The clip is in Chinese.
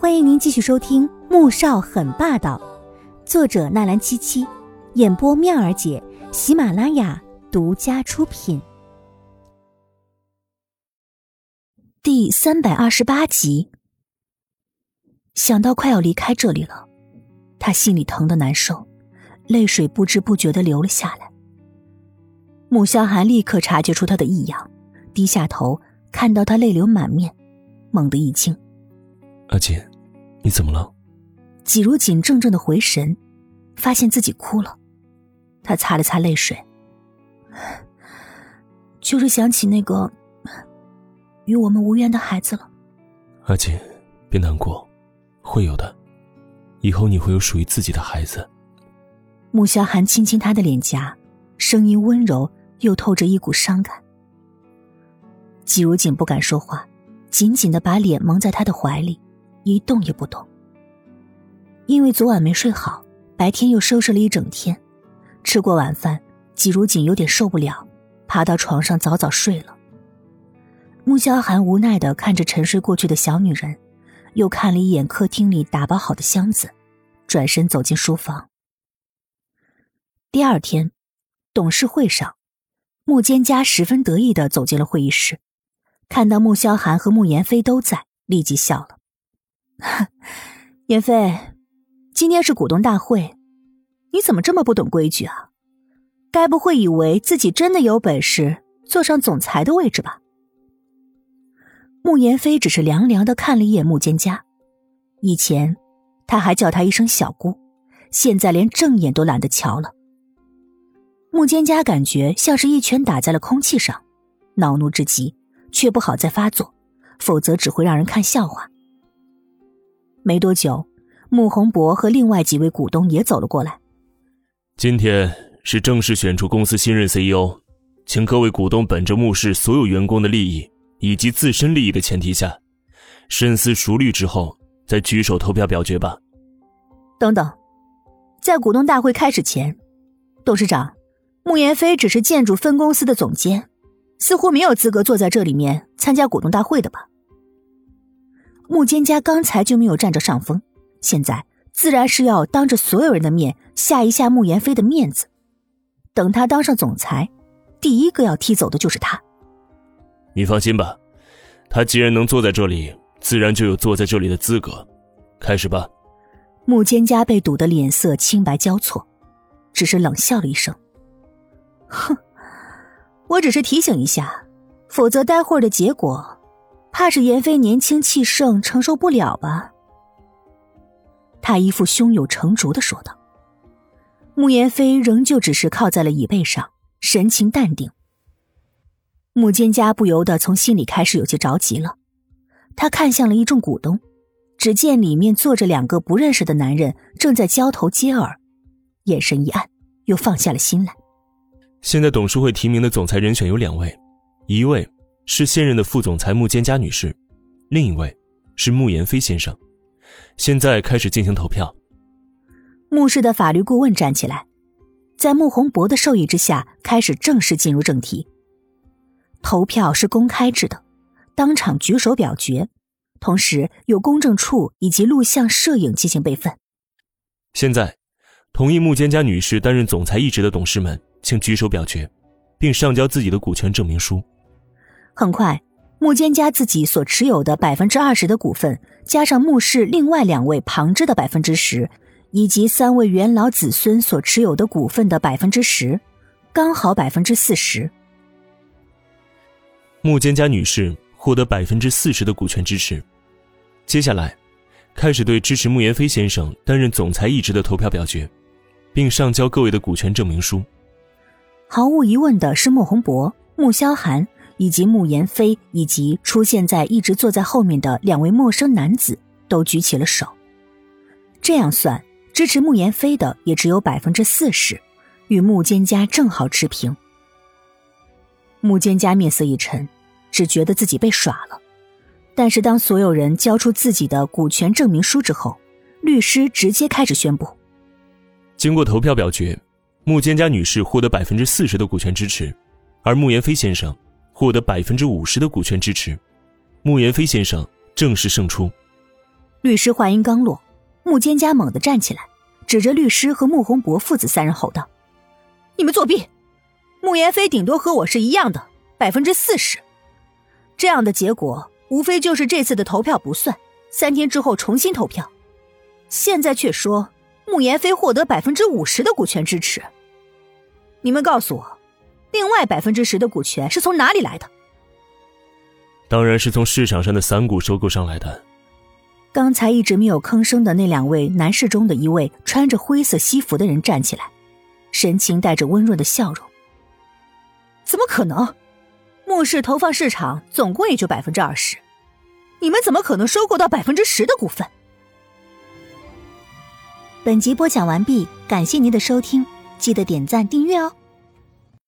欢迎您继续收听《穆少很霸道》，作者纳兰七七，演播妙儿姐，喜马拉雅独家出品。第三百二十八集。想到快要离开这里了，他心里疼的难受，泪水不知不觉的流了下来。穆萧寒立刻察觉出他的异样，低下头，看到他泪流满面，猛地一惊。阿锦，你怎么了？季如锦怔怔的回神，发现自己哭了。他擦了擦泪水，就是想起那个与我们无缘的孩子了。阿锦，别难过，会有的。以后你会有属于自己的孩子。穆萧寒亲亲他的脸颊，声音温柔又透着一股伤感。季如锦不敢说话，紧紧的把脸蒙在他的怀里。一动也不动，因为昨晚没睡好，白天又收拾了一整天，吃过晚饭，季如锦有点受不了，爬到床上早早睡了。穆萧寒无奈的看着沉睡过去的小女人，又看了一眼客厅里打包好的箱子，转身走进书房。第二天，董事会上，穆坚家十分得意的走进了会议室，看到穆萧寒和穆言飞都在，立即笑了。严飞，今天是股东大会，你怎么这么不懂规矩啊？该不会以为自己真的有本事坐上总裁的位置吧？穆言飞只是凉凉的看了一眼穆蒹葭，以前他还叫他一声小姑，现在连正眼都懒得瞧了。穆蒹葭感觉像是一拳打在了空气上，恼怒之极，却不好再发作，否则只会让人看笑话。没多久，穆宏博和另外几位股东也走了过来。今天是正式选出公司新任 CEO，请各位股东本着穆氏所有员工的利益以及自身利益的前提下，深思熟虑之后再举手投票表决吧。等等，在股东大会开始前，董事长穆言飞只是建筑分公司的总监，似乎没有资格坐在这里面参加股东大会的吧？穆蒹葭刚才就没有占着上风，现在自然是要当着所有人的面下一下穆言飞的面子。等他当上总裁，第一个要踢走的就是他。你放心吧，他既然能坐在这里，自然就有坐在这里的资格。开始吧。穆蒹葭被堵得脸色青白交错，只是冷笑了一声：“哼，我只是提醒一下，否则待会儿的结果。”怕是严飞年轻气盛，承受不了吧？他一副胸有成竹的说道。穆言飞仍旧只是靠在了椅背上，神情淡定。穆蒹葭不由得从心里开始有些着急了。他看向了一众股东，只见里面坐着两个不认识的男人，正在交头接耳，眼神一暗，又放下了心来。现在董事会提名的总裁人选有两位，一位。是现任的副总裁穆蒹佳女士，另一位是穆延飞先生。现在开始进行投票。穆氏的法律顾问站起来，在穆宏博的授意之下，开始正式进入正题。投票是公开制的，当场举手表决，同时有公证处以及录像、摄影进行备份。现在，同意穆蒹佳女士担任总裁一职的董事们，请举手表决，并上交自己的股权证明书。很快，穆坚家自己所持有的百分之二十的股份，加上穆氏另外两位旁支的百分之十，以及三位元老子孙所持有的股份的百分之十，刚好百分之四十。穆坚家女士获得百分之四十的股权支持。接下来，开始对支持穆言飞先生担任总裁一职的投票表决，并上交各位的股权证明书。毫无疑问的是，穆宏博、穆萧寒。以及穆言飞，以及出现在一直坐在后面的两位陌生男子都举起了手。这样算，支持穆言飞的也只有百分之四十，与穆蒹葭正好持平。穆蒹葭面色一沉，只觉得自己被耍了。但是当所有人交出自己的股权证明书之后，律师直接开始宣布：经过投票表决，穆蒹葭女士获得百分之四十的股权支持，而穆言飞先生。获得百分之五十的股权支持，穆言飞先生正式胜出。律师话音刚落，穆蒹葭猛地站起来，指着律师和穆宏博父子三人吼道：“你们作弊！穆言飞顶多和我是一样的百分之四十，这样的结果无非就是这次的投票不算，三天之后重新投票。现在却说穆言飞获得百分之五十的股权支持，你们告诉我，另外百分之十的股权是从哪里来的？”当然是从市场上的散股收购上来的。刚才一直没有吭声的那两位男士中的一位穿着灰色西服的人站起来，神情带着温润的笑容。怎么可能？穆氏投放市场总共也就百分之二十，你们怎么可能收购到百分之十的股份？本集播讲完毕，感谢您的收听，记得点赞订阅哦。